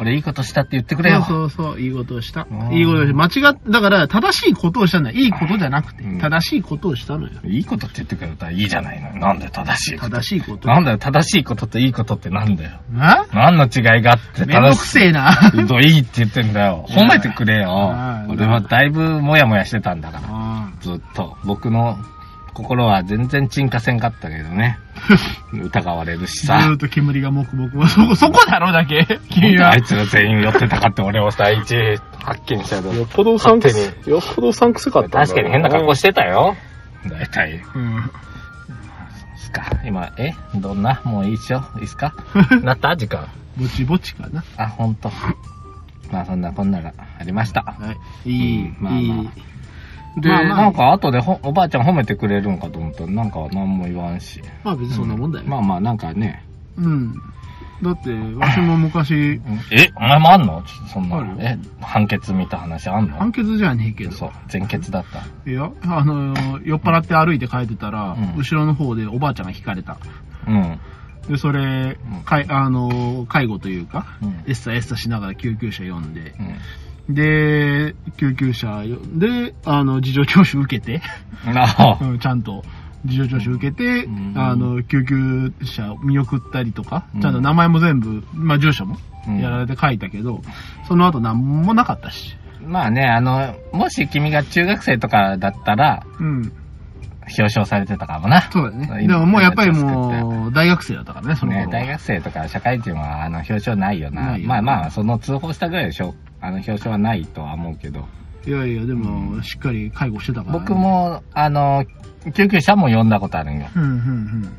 Speaker 1: 俺いいことしたって言ってくれよ。
Speaker 2: そうそうそう、いいことをした
Speaker 1: う。ん
Speaker 2: いいことをした。間違っ、だから、正しいことをしたんだよ。いいことじゃなくて
Speaker 1: うん、
Speaker 2: 正しいことをしたのよ。
Speaker 1: いいことって言ってくれたらいいじゃないの。なんだよ、正しいこと。
Speaker 2: 正しいこと。
Speaker 1: なんだよ、正しいことといいことってなんだよ。
Speaker 2: な
Speaker 1: 何の違いがあって
Speaker 2: めんどくせえな。
Speaker 1: いいいいって言ってんだよ。褒めてくれよ
Speaker 2: うん。
Speaker 1: 俺はだいぶもやもやしてたんだから。
Speaker 2: あ
Speaker 1: ずっと。僕の心は全然沈下せんかったけどね。[laughs] 疑われるしさ
Speaker 2: ずー。っと煙がもくもく。[laughs] そこ、そこだろ、だけ？君は
Speaker 1: あい。つが全員寄ってたかって俺をさ、一発見した。
Speaker 3: よっぽどうさんく
Speaker 1: 勝手に
Speaker 3: よっぽどうさんくせかったんだろう
Speaker 1: 確かに変な格好してたよ。大体。
Speaker 2: うん。
Speaker 1: すか？今、え？どんな？もういいっしょ？いいっすか？[laughs] なった？時間。
Speaker 2: ぼちぼちかな。
Speaker 1: あ、ほんと。まあそんなこんながありました。
Speaker 2: はい。いい、
Speaker 1: うんまあまあ
Speaker 2: いい。
Speaker 1: で、
Speaker 2: まあまあ
Speaker 1: なんか後でほおばあちゃん褒めてくれるんかと思ったら、なんか何も言わんし。
Speaker 2: まあ別にそんなもんだよ。
Speaker 1: まあまあなんかね。
Speaker 2: うん。だって、わしも昔、
Speaker 1: え、お前もあんの？ちょっとそんな。え、判決見た話あんの？
Speaker 2: 判決じゃねえけど。
Speaker 1: そう、全決だった。
Speaker 2: いや、あの、酔っ払って歩いて帰ってたら、
Speaker 1: うん
Speaker 2: 後ろの方でおばあちゃんが引かれた。
Speaker 1: うん。
Speaker 2: で、それ、かい、あの、介護というか、
Speaker 1: うん。
Speaker 2: エッサエッサしながら救急車呼んで、
Speaker 1: うん。
Speaker 2: で、救急車呼んで、あの、事情聴取受けて、[laughs] ちゃんと事情聴取受けて、
Speaker 1: うん
Speaker 2: あの、救急車見送ったりとか、
Speaker 1: うん
Speaker 2: ちゃんと名前も全部、まあ、住所も
Speaker 1: うん
Speaker 2: やられて書いたけど、その後何もなかったし。
Speaker 1: まあね、あの、もし君が中学生とかだったら、
Speaker 2: うん。
Speaker 1: 表彰されてたかもな。
Speaker 2: そうだね。
Speaker 1: 今
Speaker 2: でももうやっぱりもう、大学生だったからね、その。
Speaker 1: ね、大学生とか社会人は、あの、表彰ないよな。
Speaker 2: ないよ
Speaker 1: まあまあ、その通報したぐらいでしょ。あの、表彰はないとは思うけど。
Speaker 2: いやいや、でも、しっかり介護してたから、ね。
Speaker 1: 僕。も、あの、救急車も呼んだことあるんよ。
Speaker 2: うん、うん、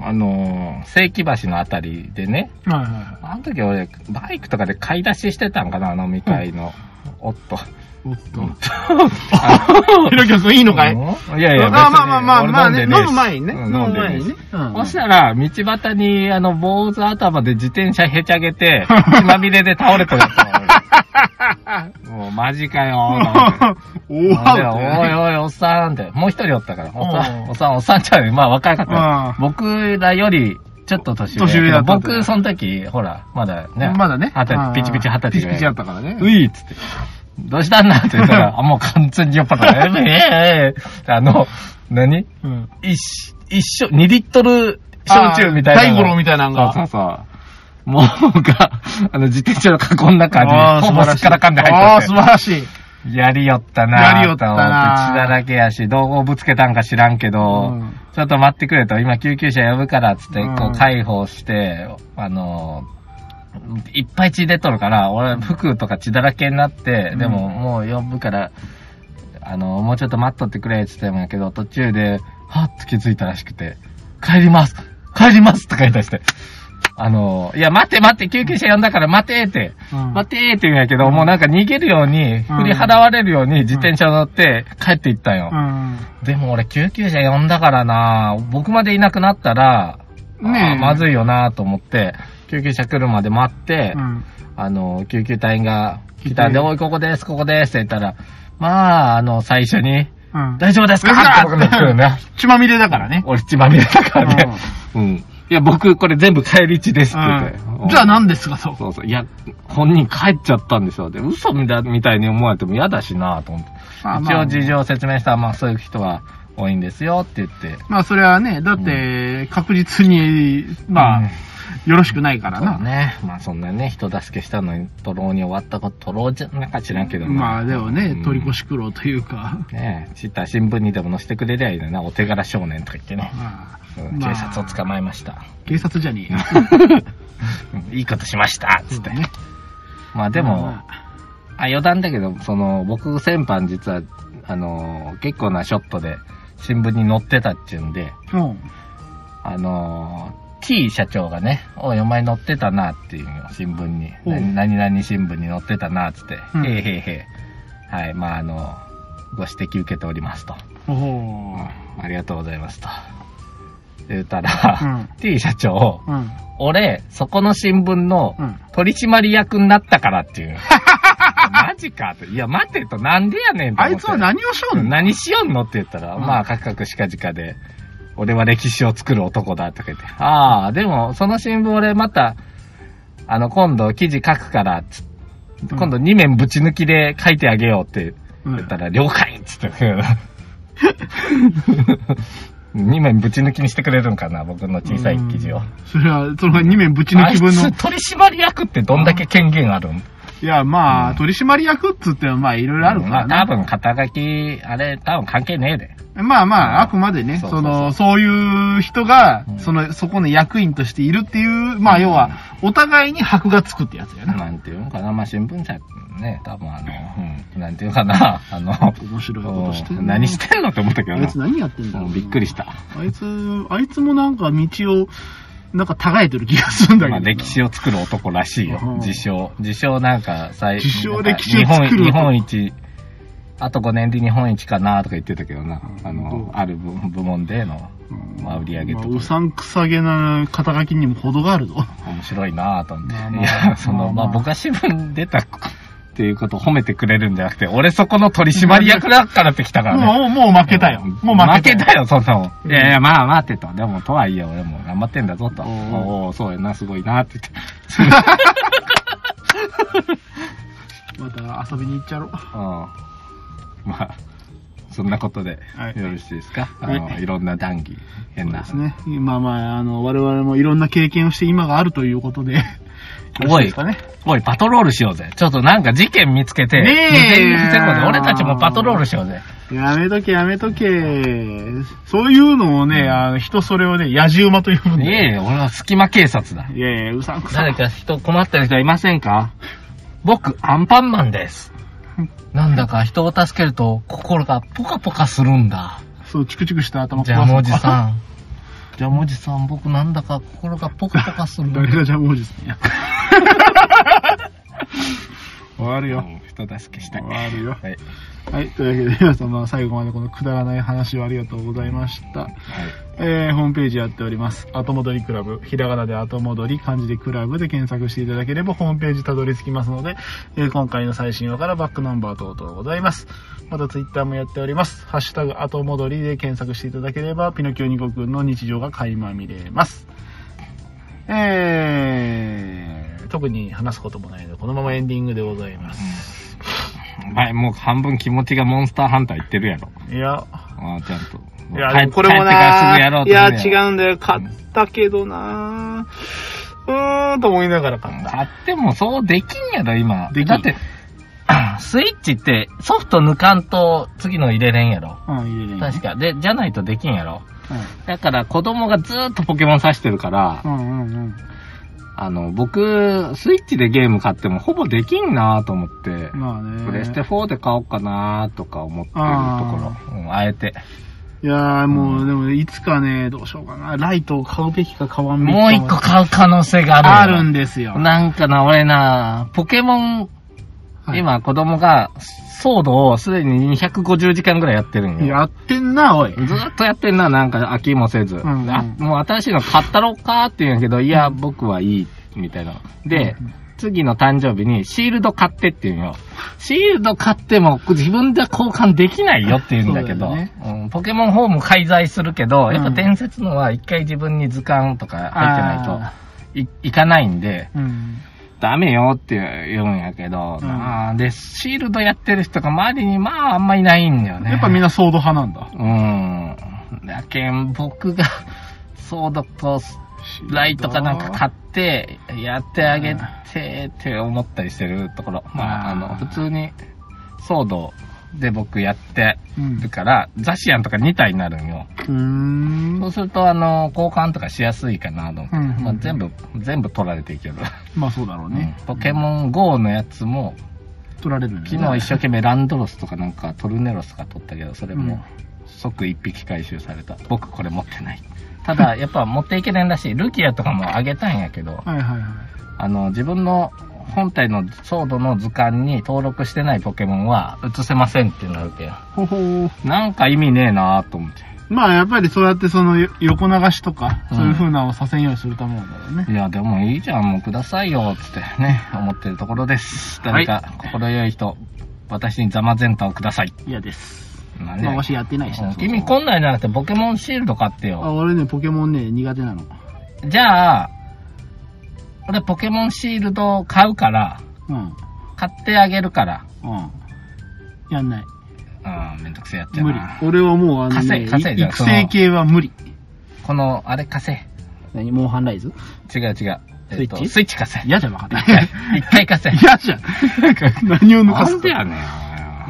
Speaker 1: あの、世紀橋のあたりでね、
Speaker 2: うん。はいはいは
Speaker 1: あの時俺、バイクとかで買い出ししてたんかな、飲み会の。おっと。
Speaker 2: い。おっと。
Speaker 1: あ
Speaker 2: ひろきくんいいのかい？
Speaker 1: いやいや、
Speaker 2: あまあまあまあまあね、飲む前にね。
Speaker 1: うん飲んでね
Speaker 2: にね。うん
Speaker 1: そしたら、道端に、あの、坊主頭で自転車へちゃげて、[laughs] 血まみれで倒れてる [laughs] もう、マジかよ [laughs] ー。
Speaker 2: お
Speaker 1: おおいおい、おっさんって。もう一人おったから。おっさ
Speaker 2: うん
Speaker 1: ん、おっさん、おっさんちゃうよ。まあ若かった僕らより、ちょっと年上。
Speaker 2: 年上だった
Speaker 1: 僕、その時、ほら、まだね。
Speaker 2: まだね。
Speaker 1: 二十歳、ピチピチ二十歳。
Speaker 2: ピチピチだったからね。
Speaker 1: ういっつって。どうしたんだって言ったら、あ、もう完全に酔っ払った。ええええあの、何？
Speaker 2: うん。
Speaker 1: 一、一緒、2リットル焼酎みたいなの。
Speaker 2: 大五郎みたいなのが。
Speaker 1: そうそうそう。もうが、あの、自転車の囲の中に、
Speaker 2: あー
Speaker 1: ほぼすっからかんで入
Speaker 2: ああ、素
Speaker 1: ってて。
Speaker 2: 晴らしい。
Speaker 1: やりよったな
Speaker 2: やりよったな
Speaker 1: と思って血だらけやし、どうぶつけたんか知らんけど、
Speaker 2: うん
Speaker 1: ちょっと待ってくれと、今救急車呼ぶから、つって、
Speaker 2: うん
Speaker 1: こう、解放して、あの、いっぱい血出とるから、俺、服とか血だらけになって、
Speaker 2: うん。
Speaker 1: でも、もう呼ぶから、あの、もうちょっと待っとってくれ、つってもやけど、途中で、はっと気づいたらしくて、帰ります帰りますとか言い出して、あの、いや、待って待って、救急車呼んだから待てって、
Speaker 2: うん。
Speaker 1: 待てーって言うんやけど、もうなんか逃げるように、振り払われるように自転車乗って帰っていったんよ。
Speaker 2: うん。
Speaker 1: でも俺救急車呼んだからな。僕までいなくなったら、
Speaker 2: ね
Speaker 1: まずいよなと思って、救急車来るまで待って、
Speaker 2: うん。
Speaker 1: あの、救急隊員が来たんで、おい、ここです、ここですって言ったら、まあ、あの、最初に、
Speaker 2: うん。
Speaker 1: 大丈夫ですか？って来るね。
Speaker 2: 血まみれだからね。
Speaker 1: 俺血まみれだからね。うん。いや、僕、これ全部帰り地ですって言って。
Speaker 2: うんじゃあ何ですか、と。
Speaker 1: そうそう。いや、本人帰っちゃったんですよ。で、嘘みたいに思われても嫌だしなと思って。一応事情を説明したら、まあそういう人は多いんですよって言って。
Speaker 2: まあそれはね、だって、確実に、まあ、
Speaker 1: うん
Speaker 2: よろしくないから
Speaker 1: そう
Speaker 2: な。
Speaker 1: ね。まあそんなね、人助けしたのに、トロに終わったこと、トロじゃなんか知らんけど
Speaker 2: まあでもね、
Speaker 1: うん
Speaker 2: 取り越し苦労というか。
Speaker 1: ねえ、知ったら新聞にでも載せてくれりゃいいのにな、お手柄少年とか言ってね。
Speaker 2: まあ
Speaker 1: うん
Speaker 2: まあ
Speaker 1: 警察を捕まえました。
Speaker 2: 警察じゃねえよ。
Speaker 1: う [laughs] んいいことしましたつって。
Speaker 2: ね。
Speaker 1: まあでも、
Speaker 2: ま
Speaker 1: あ、余談だけど、その、僕先般実は、あのー結構なショットで新聞に載ってたっちゅうんで、
Speaker 2: あ、うん。
Speaker 1: あのー T 社長がね、おい、お前載ってたなっていう新聞に。何何々新聞に載ってたな、つって。
Speaker 2: うん
Speaker 1: へいへいへい。はい、まああのご指摘受けておりますと。
Speaker 2: おお
Speaker 1: ありがとうございますと。言ったら、
Speaker 2: うん [laughs]
Speaker 1: T 社長、
Speaker 2: うん。
Speaker 1: 俺、そこの新聞の
Speaker 2: うん。
Speaker 1: 取締役になったからっていう。[laughs] マジかと。いや、待てと、なんでやねんと思って。
Speaker 2: あいつは何をしようの？
Speaker 1: 何しよんのって言ったら、
Speaker 2: うん
Speaker 1: まあ、カクカクしかじかで、俺は歴史を作る男だとか言って、ああ、でも、その新聞俺また、あの、今度記事書くから、
Speaker 2: ん
Speaker 1: 今度2面ぶち抜きで書いてあげようって
Speaker 2: うん
Speaker 1: 言ったら、了解っつって。[laughs] 2面ぶち抜きにしてくれるんかな、僕の小さい記事を。
Speaker 2: うんそれは、その2面ぶち抜き分の
Speaker 1: つ。取締役ってどんだけ権限あるん？
Speaker 2: いや、まあ、
Speaker 1: うん。
Speaker 2: 取締役っつっても、まあ、いろいろあるから
Speaker 1: あ多分肩書き、あれ多分関係ねえで。
Speaker 2: まあま
Speaker 1: うん。
Speaker 2: あ、あくまでね、
Speaker 1: そうそうそう。
Speaker 2: その、そういう人が
Speaker 1: う、ん。
Speaker 2: その、そこの役員としているっていう、まあ、要は、お互いに箔がつくってやつやな。
Speaker 1: なんていうのかな、まあ新聞社ね、多分あの、うん、なんていうのかな、[laughs] あの、
Speaker 2: 面白いことしてるな。
Speaker 1: 何してんのって思ったけどな。
Speaker 2: あいつ。何やってんだろうな。
Speaker 1: うんびっくりした。
Speaker 2: あいつ、あいつもなんか道を、なんか耕えてる気がするんだけどな。
Speaker 1: まあ歴史を作る男らしいよ
Speaker 2: うん。
Speaker 1: 自称。自称なんか、最
Speaker 2: 自称歴史を作る
Speaker 1: 日本、日本一、あと5年で日本一かなとか言ってたけどな。あ
Speaker 2: うん
Speaker 1: の、ある部部門での、
Speaker 2: うん
Speaker 1: まあ売り上げとか
Speaker 2: まあうさんくさげな肩書きにも程があるぞ。
Speaker 1: 面白いなと思って。いや、その、
Speaker 2: まあ
Speaker 1: 僕が新聞出たっていうことを褒めてくれるんじゃなくて、俺そこの取締役だからってきたからね。
Speaker 2: もう、もう負けたよ。もう負けたよ。
Speaker 1: 負けたよ、そんなもん。
Speaker 2: うん
Speaker 1: いやいや、まあ待ってと。でも、とはいえ、俺も頑張ってんだぞと。
Speaker 2: おう
Speaker 1: おおそうやな、すごいな、って言って。
Speaker 2: また遊びに行っちゃろう。
Speaker 1: うん。まあ、そんなことで、
Speaker 2: はい
Speaker 1: よろしいですか？あの、
Speaker 2: はい
Speaker 1: いろんな談義、変な。
Speaker 2: ですね。まあまあ、あの、我々もいろんな経験をして今があるということで。
Speaker 1: おい。おい、パトロールしようぜ。ちょっとなんか事件見つけて、
Speaker 2: ねえ
Speaker 1: 未然に防ごうぜ俺たちもパトロールしようぜ。
Speaker 2: やめとけ、やめとけ。そういうのをね、あの、人それをね、野じ馬と呼ぶんだよ。
Speaker 1: いえいえ、俺は隙間警察だ。
Speaker 2: いやいや、うさんくさ
Speaker 1: 誰か人困ってる人いませんか？僕、アンパンマンです。なんだか人を助けると心がポカポカするんだ。
Speaker 2: そう、チクチクした頭
Speaker 1: ジャムおじ
Speaker 2: ん。
Speaker 1: さん。ジャムおじさん、僕なんだか心がポカポカするんだ。
Speaker 2: 誰がジャムおじさんや。終わるよ。
Speaker 1: うん人助けしたい。
Speaker 2: 終わるよ。
Speaker 1: はい。
Speaker 2: はい。というわけで、皆様最後までこのくだらない話をありがとうございました。
Speaker 1: はい。
Speaker 2: えー、ホームページやっております。後戻りクラブ。ひらがなで後戻り、漢字でクラブで検索していただければホームページたどり着きますので、えー今回の最新話からバックナンバー等々ございます。またツイッターもやっております。ハッシュタグ後戻りで検索していただければ、ピノキオニコくんの日常が垣間見れます。えー、特に話すこともないので、このままエンディングでございます。
Speaker 1: はい、もう半分気持ちがモンスターハンター言ってるやろ。
Speaker 2: いや、
Speaker 1: ああ、ちゃんと。
Speaker 2: いや、これも
Speaker 1: 帰ってからす
Speaker 2: な
Speaker 1: ぐやろう
Speaker 2: いや、違うんだよ。買ったけどなうーんと思いながら買った。
Speaker 1: 買ってもそうできんやろ、今。
Speaker 2: で
Speaker 1: だって、[clears throat] スイッチってソフト抜かんと次の入れれんやろ。
Speaker 2: うん、入れる
Speaker 1: 確か。で、じゃないとできんやろ。
Speaker 2: う
Speaker 1: だから子供がずーっとポケモン指してるから、
Speaker 2: ん。うんうんうん。
Speaker 1: あの、僕、スイッチでゲーム買ってもほぼできんなと思って、
Speaker 2: まあね。
Speaker 1: プレステ4で買おうかなとか思ってるとこ
Speaker 2: あ
Speaker 1: ろ。うん、あえて。
Speaker 2: いやーもう、
Speaker 1: うん
Speaker 2: でも、いつかね、どうしようかな。ライトを買うべきか買わんべきか。
Speaker 1: もう一個買う可能性があるよ
Speaker 2: あるんですよ。
Speaker 1: なんかな、俺な、ポケモン、
Speaker 2: はい
Speaker 1: 今子供が、ソードをすでに250時間ぐらいやってるんよ。
Speaker 2: やってんな、おい。
Speaker 1: ずーっとやってんな、なんか飽きもせず。
Speaker 2: んうん
Speaker 1: あもう新しいの買ったろかって言うんやけど、いや、僕はいい、みたいな。で、
Speaker 2: うん
Speaker 1: 次の誕生日にシールド買ってって言うんよ。シールド買っても自分で交換できないよって言うんだけど、
Speaker 2: そうだよね
Speaker 1: うんポケモンホーム介在するけど、やっぱ伝説のは一回自分に図鑑とか入ってないといいかないんで、
Speaker 2: うん。
Speaker 1: ダメよって言うんやけど、
Speaker 2: うん
Speaker 1: まあで、シールドやってる人が周りにまああんまいないんだよね。
Speaker 2: やっぱみんなソード派なんだ。
Speaker 1: うん。だけん、僕が、[laughs] ソードとライトかなんか買って、やってあげてって思ったりしてるところ。まあ、あの、普通に、ソードで僕やって
Speaker 2: うん
Speaker 1: るから、ザシアンとか2体になるんよ。
Speaker 2: うーん
Speaker 1: そう。すると、あの、交換とかしやすいかなと思って。
Speaker 2: うんうんうん
Speaker 1: まあ、全部、全部取られていける。
Speaker 2: まあそうだろうね。
Speaker 1: うんポケモン GO のやつも、
Speaker 2: 取られるんだ
Speaker 1: 昨日一生懸命ランドロスとかなんかトルネロスとか取ったけど、それも即一匹回収された。僕これ持ってない。ただ、やっぱ持っていけないらしい。ルキアとかもあげたんやけど、
Speaker 2: はいはいはい。
Speaker 1: あの、自分の本体のソードの図鑑に登録してないポケモンは移せませんってなるけん。
Speaker 2: ほほー。
Speaker 1: なんか意味ねえなと思って。
Speaker 2: まあやっぱりそうやってそのよ横流しとか、
Speaker 1: うん
Speaker 2: そういう風なのをさせんようにするためなんだろうね。
Speaker 1: いや、でもいいじゃん、もうくださいよ、つってね、思ってるところです。誰か心よい人、私にザマゼンタをください。
Speaker 2: 嫌です。まあわしやってないしな。
Speaker 1: 君こんなんじゃなくてポケモンシールド買って
Speaker 2: あ、
Speaker 1: よ。
Speaker 2: 俺ね、ポケモンね、苦手なの。
Speaker 1: じゃあ、俺ポケモンシールド買うから、
Speaker 2: うん。
Speaker 1: 買ってあげるから。
Speaker 2: うん。やんない。
Speaker 1: うん、めんどくせえやっちゃう
Speaker 2: 無理
Speaker 1: な。。
Speaker 2: 俺はもうあの、ね、
Speaker 1: 稼い稼いじゃん
Speaker 2: 育成系は無理。
Speaker 1: この、あれ貸せ。
Speaker 2: 何？モンハンライズ？
Speaker 1: 違う違う。えっと
Speaker 2: スイッチ？
Speaker 1: スイッチ貸せ。
Speaker 2: 嫌じゃん、分かっ
Speaker 1: 一回、一回貸せ。
Speaker 2: 嫌じゃん。何を抜かす
Speaker 1: なんでやね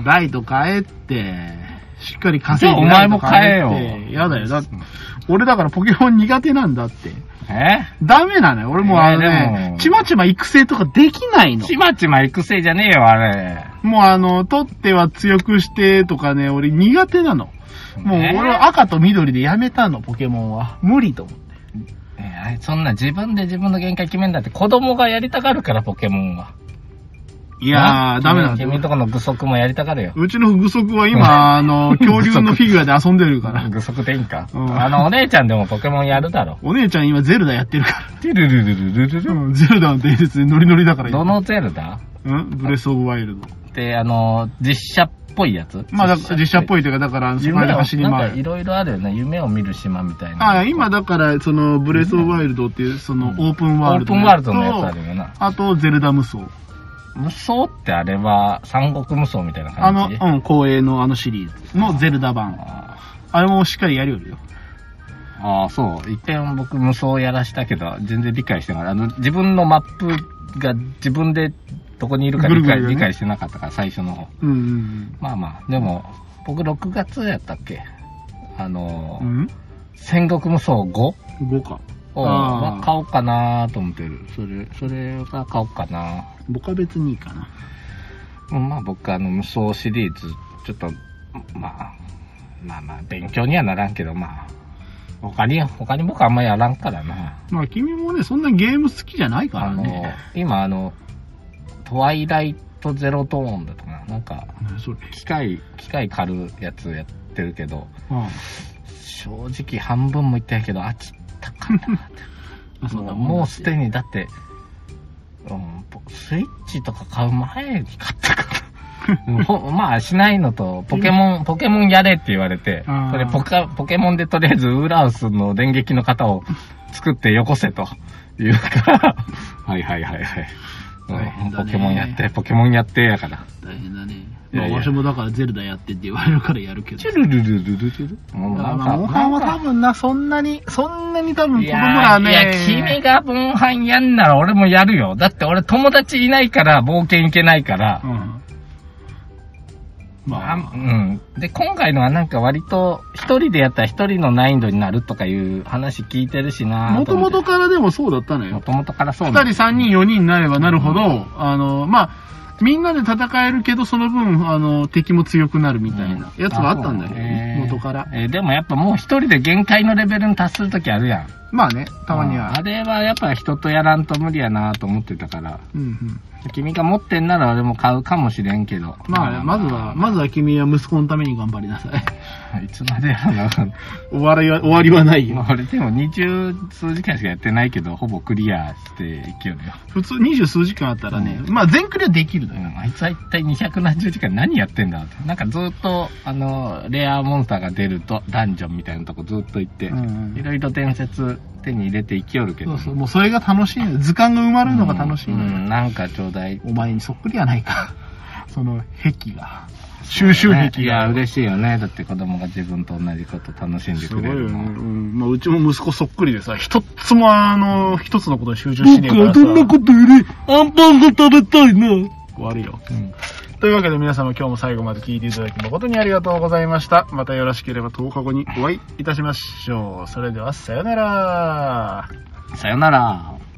Speaker 1: ん。
Speaker 2: ライト変えって、しっかり
Speaker 1: じ
Speaker 2: 稼いで
Speaker 1: お前も
Speaker 2: 変えて嫌だよ。だって、俺だからポケモン苦手なんだって。
Speaker 1: え？
Speaker 2: ダメなのよ。俺もうあのね
Speaker 1: も、
Speaker 2: ちまちま育成とかできないの。
Speaker 1: ちまちま育成じゃねえよ、あれ。
Speaker 2: もうあの、取っては強くしてとかね、俺苦手なの。もう
Speaker 1: えー？
Speaker 2: 俺は赤と緑でやめたの、ポケモンは。無理と思って。
Speaker 1: えそんな自分で自分の限界決めんだって子供がやりたがるから、ポケモンは。
Speaker 2: いやー、ダメなんだ
Speaker 1: 君君んとこの具足もやりたがるよ。
Speaker 2: うちの具足は今、[laughs] あの、恐竜のフィギュアで遊んでるから。
Speaker 1: 具足でいいんか。
Speaker 2: うん
Speaker 1: あの、お姉ちゃんでもポケモンやるだろ。
Speaker 2: お姉ちゃん今ゼルダやってるか
Speaker 1: ティルルルルルルル
Speaker 2: ゼルダの伝説でノリノリだから今
Speaker 1: どのゼルダ
Speaker 2: うんブレスオブワイルド。
Speaker 1: って、あの、実写っぽいやつ
Speaker 2: まあ、だ実写っぽ
Speaker 1: い。
Speaker 2: いというか、だから、そこで走り回る。
Speaker 1: いろいろあるよね。夢を見る島みたいな。
Speaker 2: あ今だから、その、ブレスオブワイルドっていう、その、オープンワールド
Speaker 1: オープンワールドのやつあるよな。
Speaker 2: あと、ゼルダ無双。
Speaker 1: 無双ってあれは三国無双みたいな
Speaker 2: あの、
Speaker 1: 感じ
Speaker 2: うん、光栄のあのシリーズのゼルダ版。
Speaker 1: あ
Speaker 2: あれもしっかりやるよるよ。
Speaker 1: あー、そう。一遍僕無双やらしたけど、全然理解してなかった。あの、自分のマップが自分でどこにいるか理解
Speaker 2: ね
Speaker 1: 理解してなかったから、最初の方。
Speaker 2: うんうん
Speaker 1: まあまあ、でも、僕6月やったっけ？あの
Speaker 2: うん？うん
Speaker 1: 戦国無双 5?
Speaker 2: 5か。
Speaker 1: を買おうかなと思ってる。それ、それが買おうかな。
Speaker 2: 僕は別にいいかな。
Speaker 1: うんまあ僕あの無双シリーズ、ちょっと、まあ、まあまあ勉強にはならんけど、まあ、他に、他に僕あんまやらんからな。
Speaker 2: まあ、君もね、そんなゲーム好きじゃないから
Speaker 1: あの
Speaker 2: ね。、
Speaker 1: 今あの、トワイライトゼロトーンだとかな、なんか。機械、機械狩るやつやってるけど、
Speaker 2: うん。
Speaker 1: 正直半分もいったんやけど、飽きたかな [laughs] もうすでに、だって、うん、スイッチとか買う前に買ったから。[laughs] ほまあ、しないのと、ポケモン、ポケモンやれって言われてそれポカ、ポケモンでとりあえずウーラウスの電撃の型を作ってよこせと言うから、はいはいはいはい。ポケモンやって、ポケモンやってやから。
Speaker 2: 大変だね。
Speaker 1: いやいや
Speaker 2: まあ、わしもだからゼルダやってって言われるからやるけど。
Speaker 1: チュルルルルルルル
Speaker 2: まあ、モンハンは多分な、そんなに、そんなに多分子供らね。
Speaker 1: いや、君がモンハンやんなら俺もやるよ。だって俺友達いないから冒険行けないから
Speaker 2: う。ん。ま
Speaker 1: あうん。で、今回のはなんか割と、一人でやったら一人の難易度になるとかいう話聞いてるしな
Speaker 2: もともと
Speaker 1: か
Speaker 2: からでもそうだったのよ。
Speaker 1: もともとからそう
Speaker 2: 二人、三人、四人になればなるほど、あの、まあ、みんなで戦えるけど、その分、あの、敵も強くなるみたいなやつはあったんだけどね、
Speaker 1: えー
Speaker 2: 元から。
Speaker 1: えーでもやっぱもう一人で限界のレベルに達するときあるやん。
Speaker 2: まあね、たまには
Speaker 1: あ。れはやっぱ人とやらんと無理やなと思ってたから。
Speaker 2: うんうん。
Speaker 1: 君が持ってんなら俺も買うかもしれんけど。
Speaker 2: まあ、まずは、まずは君は息子のために頑張りなさい。
Speaker 1: いつまでやろな。[laughs]
Speaker 2: 終わりは、終わりはないよ。
Speaker 1: まあ俺でも二十数時間しかやってないけど、ほぼクリアしていけるよ。
Speaker 2: 普通二十数時間あったらね、まあ全クリアできるのよ。
Speaker 1: うん、あいつは一体200何十時間何やってんだって。なんかずっと、あの、レアモンスターが出ると、ダンジョンみたいなとこずっと行って、
Speaker 2: うん
Speaker 1: いろいろ伝説手に入れて生きよるけど。
Speaker 2: そうそう、もうそれが楽しい図鑑が埋まるのが楽しいのよ。
Speaker 1: うん、なんかちょうだい。
Speaker 2: お前にそっくりやないか。[laughs] その壁が。収集癖
Speaker 1: いや、
Speaker 2: が。
Speaker 1: 嬉しいよね。だって子供が自分と同じこと楽しんですく。れるの。
Speaker 2: うん。まあ、うちも息子そっくりでさ、一つもあの、一つのことに集中しねえからさ。
Speaker 1: とより、アンパンが食べたいな。
Speaker 2: 悪いよ。
Speaker 1: うん
Speaker 2: というわけで皆様今日も最後まで聞いていただき誠にありがとうございました。またよろしければ10日後にお会いいたしましょう。それではさよなら。
Speaker 1: さよなら。